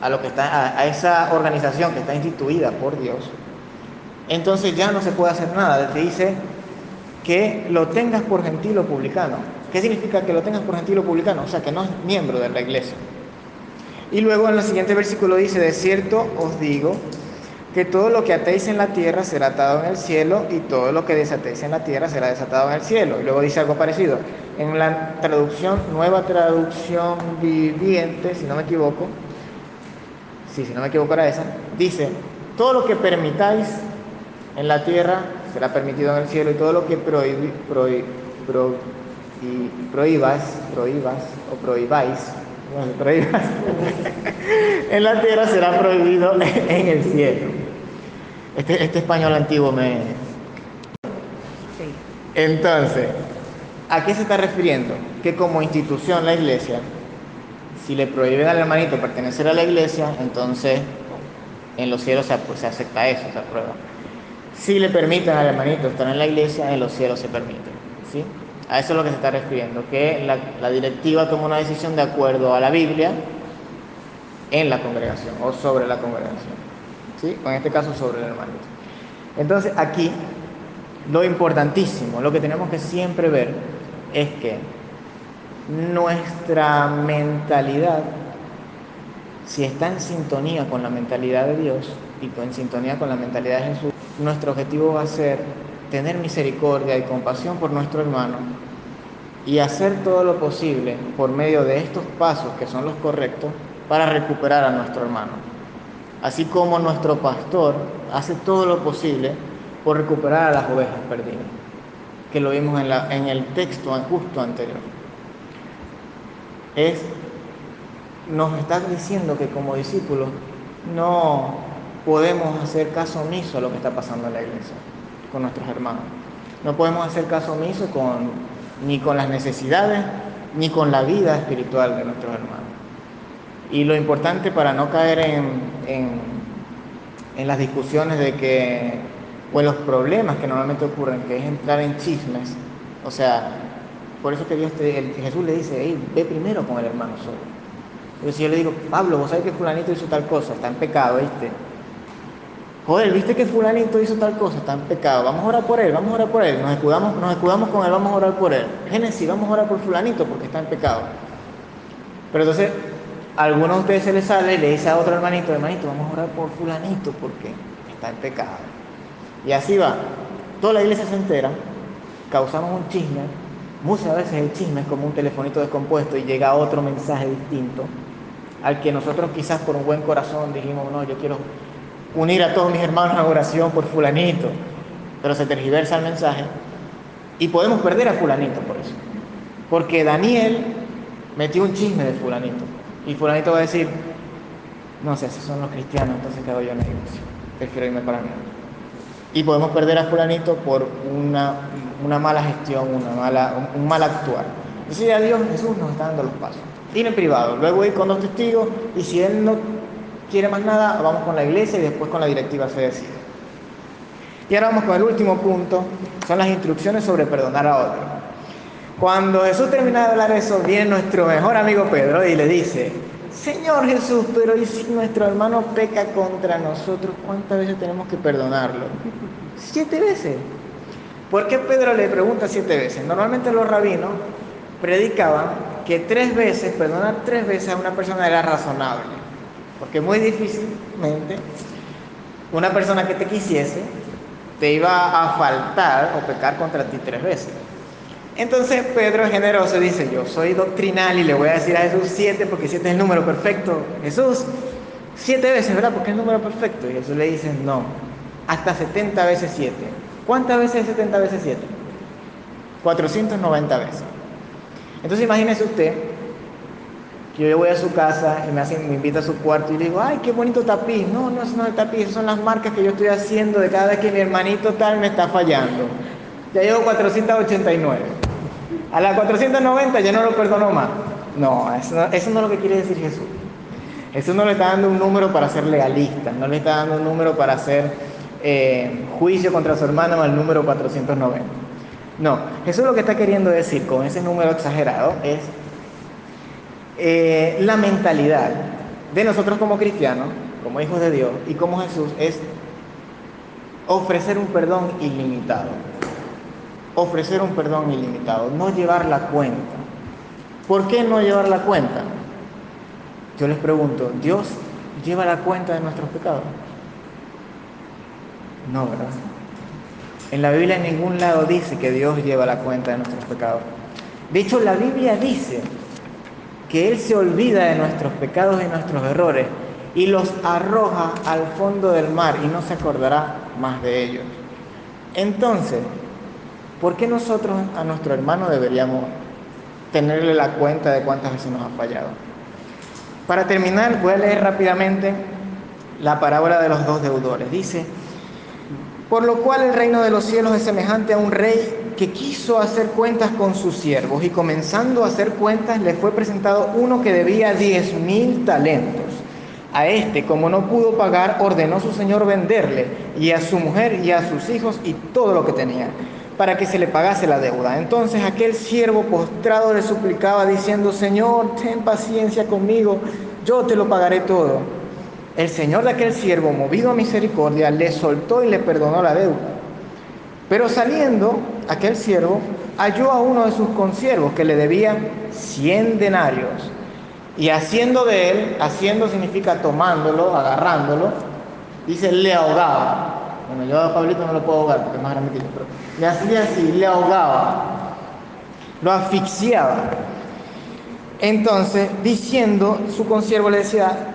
a lo que está a, esa organización que está instituida por Dios, entonces ya no se puede hacer nada. Te dice que lo tengas por gentil o publicano. ¿Qué significa que lo tengas por gentil o publicano? O sea, que no es miembro de la iglesia. Y luego en el siguiente versículo dice, de cierto os digo que todo lo que atéis en la tierra será atado en el cielo y todo lo que desatéis en la tierra será desatado en el cielo. Y luego dice algo parecido. En la traducción, nueva traducción viviente, si no me equivoco, sí, si no me equivoco era esa, dice, todo lo que permitáis en la tierra será permitido en el cielo y todo lo que prohibi- prohi- pro- y prohíbas, prohíbas o prohibáis, prohíbas en la tierra será prohibido en el cielo. Este, este español antiguo me... Entonces, ¿a qué se está refiriendo? Que como institución la iglesia, si le prohíben al hermanito pertenecer a la iglesia, entonces en los cielos se, pues, se acepta eso, se aprueba. Si le permiten al hermanito estar en la iglesia, en los cielos se permite. ¿sí? A eso es lo que se está refiriendo, que la, directiva toma una decisión de acuerdo a la Biblia en la congregación o sobre la congregación. ¿sí? En este caso sobre el hermanito. Entonces aquí lo importantísimo, lo que tenemos que siempre ver es que nuestra mentalidad, si está en sintonía con la mentalidad de Dios y en sintonía con la mentalidad de Jesús, nuestro objetivo va a ser tener misericordia y compasión por nuestro hermano y hacer todo lo posible por medio de estos pasos que son los correctos para recuperar a nuestro hermano. Así como nuestro pastor hace todo lo posible por recuperar a las ovejas perdidas, que lo vimos en, el texto justo anterior. Es, nos está diciendo que como discípulos no podemos hacer caso omiso a lo que está pasando en la iglesia con nuestros hermanos. No podemos hacer caso omiso con, ni con las necesidades ni con la vida espiritual de nuestros hermanos. Y lo importante para no caer en, en, las discusiones de que, o en los problemas que normalmente ocurren, que es entrar en chismes, o sea, por eso que Dios te, el- Jesús le dice, "Ey, ve primero con el hermano solo. Entonces si yo le digo, Pablo, vos sabés que fulanito hizo tal cosa, está en pecado, ¿viste? Joder, ¿viste que fulanito hizo tal cosa? Está en pecado. Vamos a orar por él, vamos a orar por él. Nos escudamos, nos escudamos con él, vamos a orar por él. Génesis, vamos a orar por fulanito porque está en pecado. Pero entonces, a alguno de ustedes se le sale y le dice a otro hermanito, hermanito, vamos a orar por fulanito porque está en pecado. Y así va. Toda la iglesia se entera, causamos un chisme. Muchas veces el chisme es como un telefonito descompuesto y llega otro mensaje distinto al que nosotros quizás por un buen corazón dijimos, no, yo quiero unir a todos mis hermanos en oración por fulanito, pero se tergiversa el mensaje y podemos perder a fulanito por eso. Porque Daniel metió un chisme de fulanito y fulanito va a decir, no sé, si son los cristianos, entonces quedo yo en la iglesia, prefiero irme para mí. Y podemos perder a fulanito por una, una mala gestión, una mala, un, un mal actuar. Entonces ya Dios, Jesús nos está dando los pasos. Ir en privado, luego ir con dos testigos y si Él no quiere más nada, vamos con la iglesia y después con la directiva se decide. Y ahora vamos con el último punto, son las instrucciones sobre perdonar a otro. Cuando Jesús termina de hablar eso, viene nuestro mejor amigo Pedro y le dice, Señor Jesús, pero ¿y si nuestro hermano peca contra nosotros? ¿Cuántas veces tenemos que perdonarlo? Siete veces. ¿Por qué Pedro le pregunta siete veces? Normalmente los rabinos predicaban que tres veces, perdonar tres veces a una persona era razonable. Porque muy difícilmente una persona que te quisiese te iba a faltar o pecar contra ti tres veces. Entonces Pedro es generoso y dice, yo soy doctrinal y le voy a decir a Jesús siete porque siete es el número perfecto. Jesús, siete veces, ¿verdad? Porque es el número perfecto. Y Jesús le dice, no, hasta 70 veces siete. ¿Cuántas veces es 70 veces siete? 490 veces. Entonces imagínese usted que yo voy a su casa y me, hacen, me invita a su cuarto y le digo, ay, qué bonito tapiz. No, no, eso no es el tapiz, son las marcas que yo estoy haciendo de cada vez que mi hermanito tal me está fallando. Ya llevo 489. A la 490 ya no lo perdono más. No, eso, no- eso no es lo que quiere decir Jesús. Jesús no le está dando un número para ser legalista, no le está dando un número para hacer eh, juicio contra su hermano al número 490. No, Jesús lo que está queriendo decir con ese número exagerado es Eh, la mentalidad de nosotros como cristianos, como hijos de Dios y como Jesús es ofrecer un perdón ilimitado. Ofrecer un perdón ilimitado, no llevar la cuenta. ¿Por qué no llevar la cuenta? Yo les pregunto, ¿Dios lleva la cuenta de nuestros pecados? No, ¿verdad? En la Biblia en ningún lado dice que Dios lleva la cuenta de nuestros pecados. De hecho, la Biblia dice que Él se olvida de nuestros pecados y nuestros errores y los arroja al fondo del mar y no se acordará más de ellos. Entonces, ¿por qué nosotros a nuestro hermano deberíamos tenerle la cuenta de cuántas veces nos ha fallado? Para terminar, voy a leer rápidamente la parábola de los dos deudores. Dice, por lo cual el reino de los cielos es semejante a un rey que quiso hacer cuentas con sus siervos y comenzando a hacer cuentas le fue presentado uno que debía diez mil talentos. A este, como no pudo pagar, ordenó su señor venderle y a su mujer y a sus hijos y todo lo que tenía, para que se le pagase la deuda. Entonces aquel siervo postrado le suplicaba diciendo, Señor, ten paciencia conmigo, yo te lo pagaré todo. El señor de aquel siervo, movido a misericordia, le soltó y le perdonó la deuda. Pero saliendo, aquel siervo halló a uno de sus consiervos que le debía cien denarios. Y haciendo de él, haciendo significa tomándolo, agarrándolo, dice, le ahogaba. Bueno, yo a Pablito no lo puedo ahogar porque es más grande pero le hacía así, le ahogaba, lo asfixiaba. Entonces, diciendo, su consiervo le decía,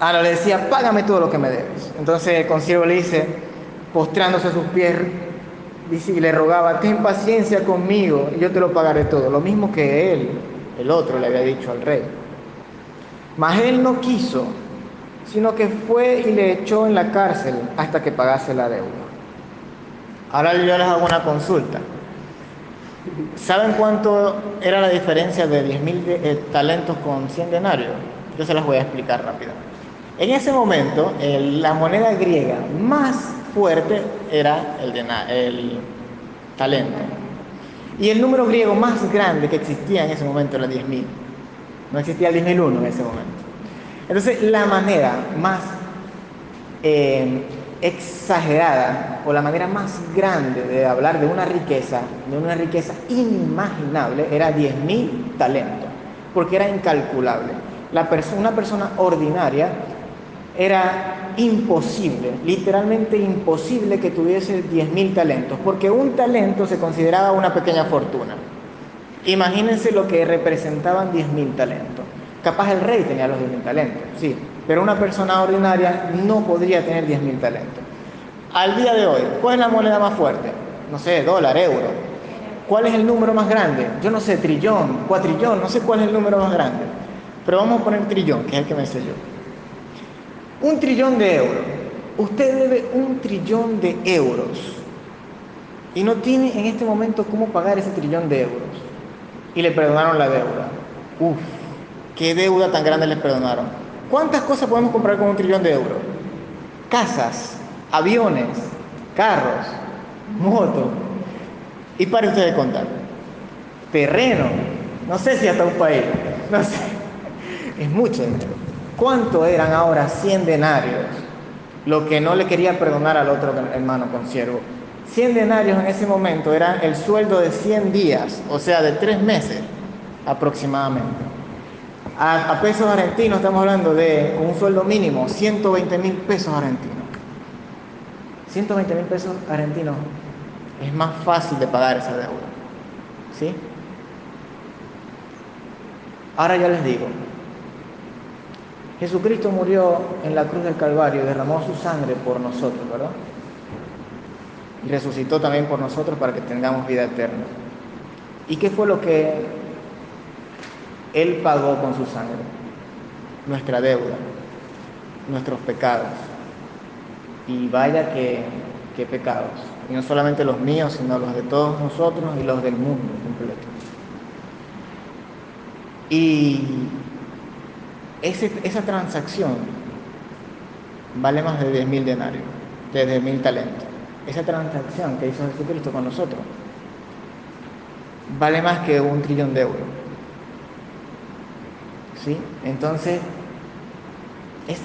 Ahora le decía, págame todo lo que me debes. Entonces el consiervo le dice, postrándose a sus pies, y le rogaba, ten paciencia conmigo y yo te lo pagaré todo. Lo mismo que él, el otro, le había dicho al rey. Mas él no quiso, sino que fue y le echó en la cárcel hasta que pagase la deuda. Ahora yo les hago una consulta. ¿Saben cuánto era la diferencia de 10 mil eh, talentos con 100 denarios? Yo se las voy a explicar rápidamente. En ese momento, el- la moneda griega más fuerte era el, dena- el talento. Y el número griego más grande que existía en ese momento era 10.000. No existía el 10.001 en ese momento. Entonces, la manera más eh, exagerada o la manera más grande de hablar de una riqueza, de una riqueza inimaginable, era 10.000 talentos, porque era incalculable. La perso- una persona ordinaria era imposible, literalmente imposible que tuviese 10.000 talentos, porque un talento se consideraba una pequeña fortuna. Imagínense lo que representaban 10.000 talentos. Capaz el rey tenía los 10.000 talentos, sí, pero una persona ordinaria no podría tener 10.000 talentos. Al día de hoy, ¿cuál es la moneda más fuerte? No sé, dólar, euro. ¿Cuál es el número más grande? Yo no sé, trillón, cuatrillón, no sé cuál es el número más grande. Pero vamos a poner trillón, que es el que me sé yo. Un trillón de euros. Usted debe un trillón de euros. Y no tiene en este momento cómo pagar ese trillón de euros. Y le perdonaron la deuda. Uf, qué deuda tan grande les perdonaron. ¿Cuántas cosas podemos comprar con un trillón de euros? Casas, aviones, carros, motos. Y para usted de contar. Terreno. No sé si hasta un país. No sé. Es mucho dinero. ¿Cuánto eran ahora 100 denarios? Lo que no le quería perdonar al otro hermano consiervo. 100 denarios en ese momento era el sueldo de 100 días, o sea, de 3 meses aproximadamente. A, pesos argentinos estamos hablando de un sueldo mínimo, 120 mil pesos argentinos. 120 mil pesos argentinos es más fácil de pagar esa deuda. ¿Sí? Ahora ya les digo, Jesucristo murió en la cruz del Calvario y derramó su sangre por nosotros, ¿verdad? Y resucitó también por nosotros para que tengamos vida eterna. ¿Y qué fue lo que Él pagó con su sangre? Nuestra deuda, nuestros pecados. Y vaya que, que pecados. Y no solamente los míos, sino los de todos nosotros y los del mundo completo. Y esa transacción vale más de 10 mil denarios, de 10 mil talentos. Esa transacción que hizo Jesucristo con nosotros vale más que un trillón de euros. ¿Sí? Entonces, es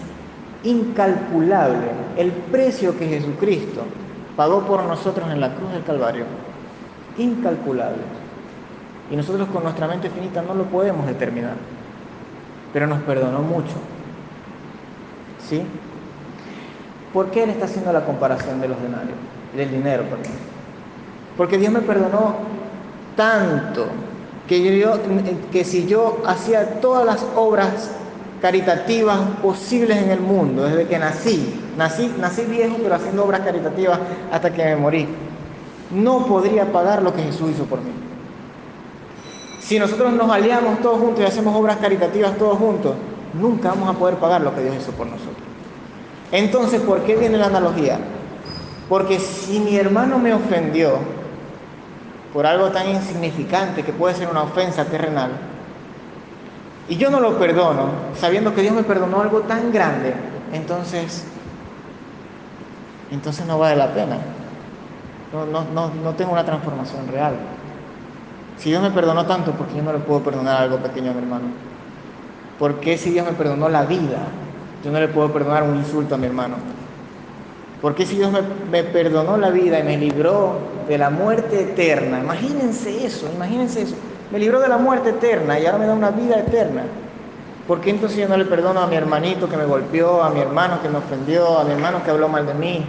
incalculable el precio que Jesucristo pagó por nosotros en la cruz del Calvario. Incalculable. Y nosotros con nuestra mente finita no lo podemos determinar. Pero nos perdonó mucho. ¿Sí? ¿Por qué él está haciendo la comparación de los denarios? Del dinero, perdón. Porque Dios me perdonó tanto que, yo, que si yo hacía todas las obras caritativas posibles en el mundo, desde que nací, nací, nací viejo, pero haciendo obras caritativas hasta que me morí, no podría pagar lo que Jesús hizo por mí. Si nosotros nos aliamos todos juntos y hacemos obras caritativas todos juntos, nunca vamos a poder pagar lo que Dios hizo por nosotros. Entonces, ¿por qué viene la analogía? Porque si mi hermano me ofendió por algo tan insignificante que puede ser una ofensa terrenal, y yo no lo perdono, sabiendo que Dios me perdonó algo tan grande, entonces, entonces no vale la pena. No, no, no, no tengo una transformación real. Si Dios me perdonó tanto, ¿por qué yo no le puedo perdonar algo pequeño a mi hermano? ¿Por qué si Dios me perdonó la vida, yo no le puedo perdonar un insulto a mi hermano? ¿Por qué si Dios me, me perdonó la vida y me libró de la muerte eterna? Imagínense eso, imagínense eso. Me libró de la muerte eterna y ahora me da una vida eterna. ¿Por qué entonces yo no le perdono a mi hermanito que me golpeó, a mi hermano que me ofendió, a mi hermano que habló mal de mí,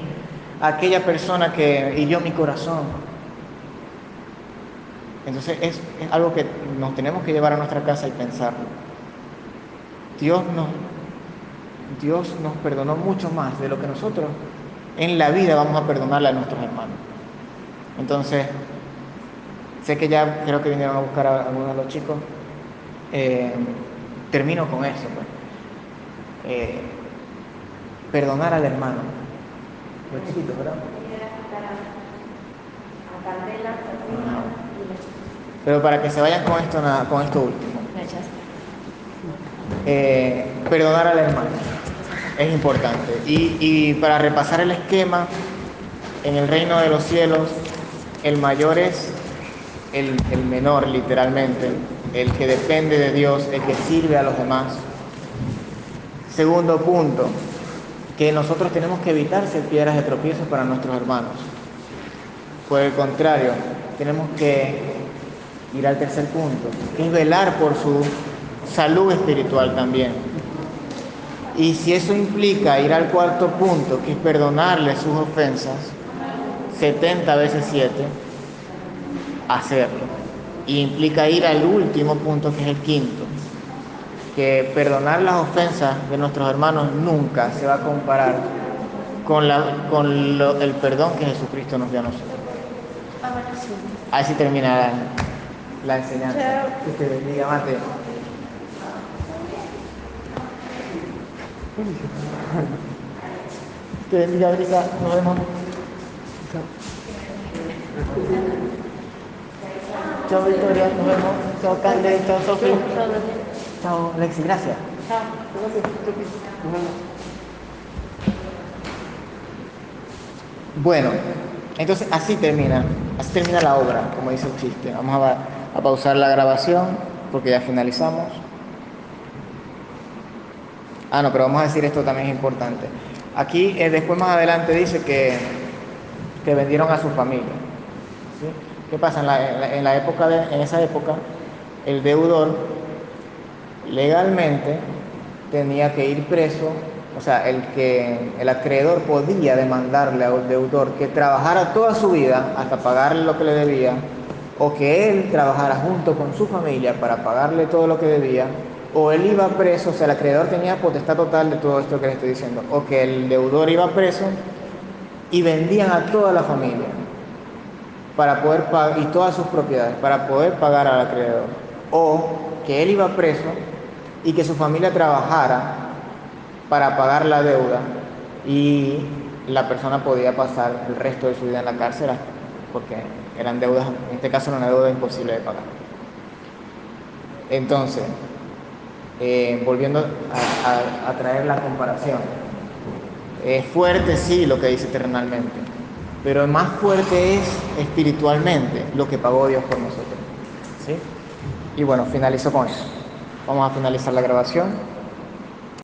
a aquella persona que hirió mi corazón? Entonces es, algo que nos tenemos que llevar a nuestra casa y pensarlo. Dios nos, Dios nos perdonó mucho más de lo que nosotros en la vida vamos a perdonarle a nuestros hermanos. Entonces, sé que ya creo que vinieron a buscar a algunos de los chicos. Eh, termino con eso. Pues. Eh, perdonar al hermano. Los chiquitos, ¿verdad? Pero para que se vayan con esto, nada- con esto último. Eh, perdonar al hermano es importante. Y, y para repasar el esquema, en el reino de los cielos, el mayor es el, el menor, literalmente, el que depende de Dios, el que sirve a los demás. Segundo punto, que nosotros tenemos que evitar ser piedras de tropiezo para nuestros hermanos. Por el contrario, tenemos que ir al tercer punto, que es velar por su salud espiritual también. Y si eso implica ir al cuarto punto, que es perdonarle sus ofensas, 70 veces 7, hacerlo. Y implica ir al último punto, que es el quinto, que perdonar las ofensas de nuestros hermanos nunca se va a comparar con, la, con lo- el perdón que Jesucristo nos dio a nosotros. Así termina la, enseñanza. Que te bendiga, Mate. Te bendiga, Brisa. Nos vemos. Chao, Victoria. Nos vemos. Chao, Cande. Chao, Sofi. Chao, Alexi. Gracias. Bueno, entonces así termina, así termina la obra, como dice el chiste. Vamos a, a pausar la grabación porque ya finalizamos. Ah, no, pero vamos a decir esto también es importante. Aquí eh, después más adelante dice que, que vendieron a su familia. ¿sí? ¿Qué pasa? En, la, en la- en la época de- en esa época, el deudor legalmente tenía que ir preso, o sea, el que el acreedor podía demandarle al deudor que trabajara toda su vida hasta pagarle lo que le debía, o que él trabajara junto con su familia para pagarle todo lo que debía, o él iba preso, o sea, el acreedor tenía potestad total de todo esto que les estoy diciendo, o que el deudor iba preso y vendían a toda la familia para poder y todas sus propiedades para poder pagar al acreedor o que él iba preso y que su familia trabajara para pagar la deuda y la persona podía pasar el resto de su vida en la cárcel porque eran deudas, en este caso era una deuda imposible de pagar. Entonces, eh, volviendo a, a- a traer la comparación, es fuerte sí lo que dice terrenalmente, pero más fuerte es espiritualmente lo que pagó Dios por nosotros. ¿sí? Y bueno, finalizo con eso. Vamos a finalizar la grabación.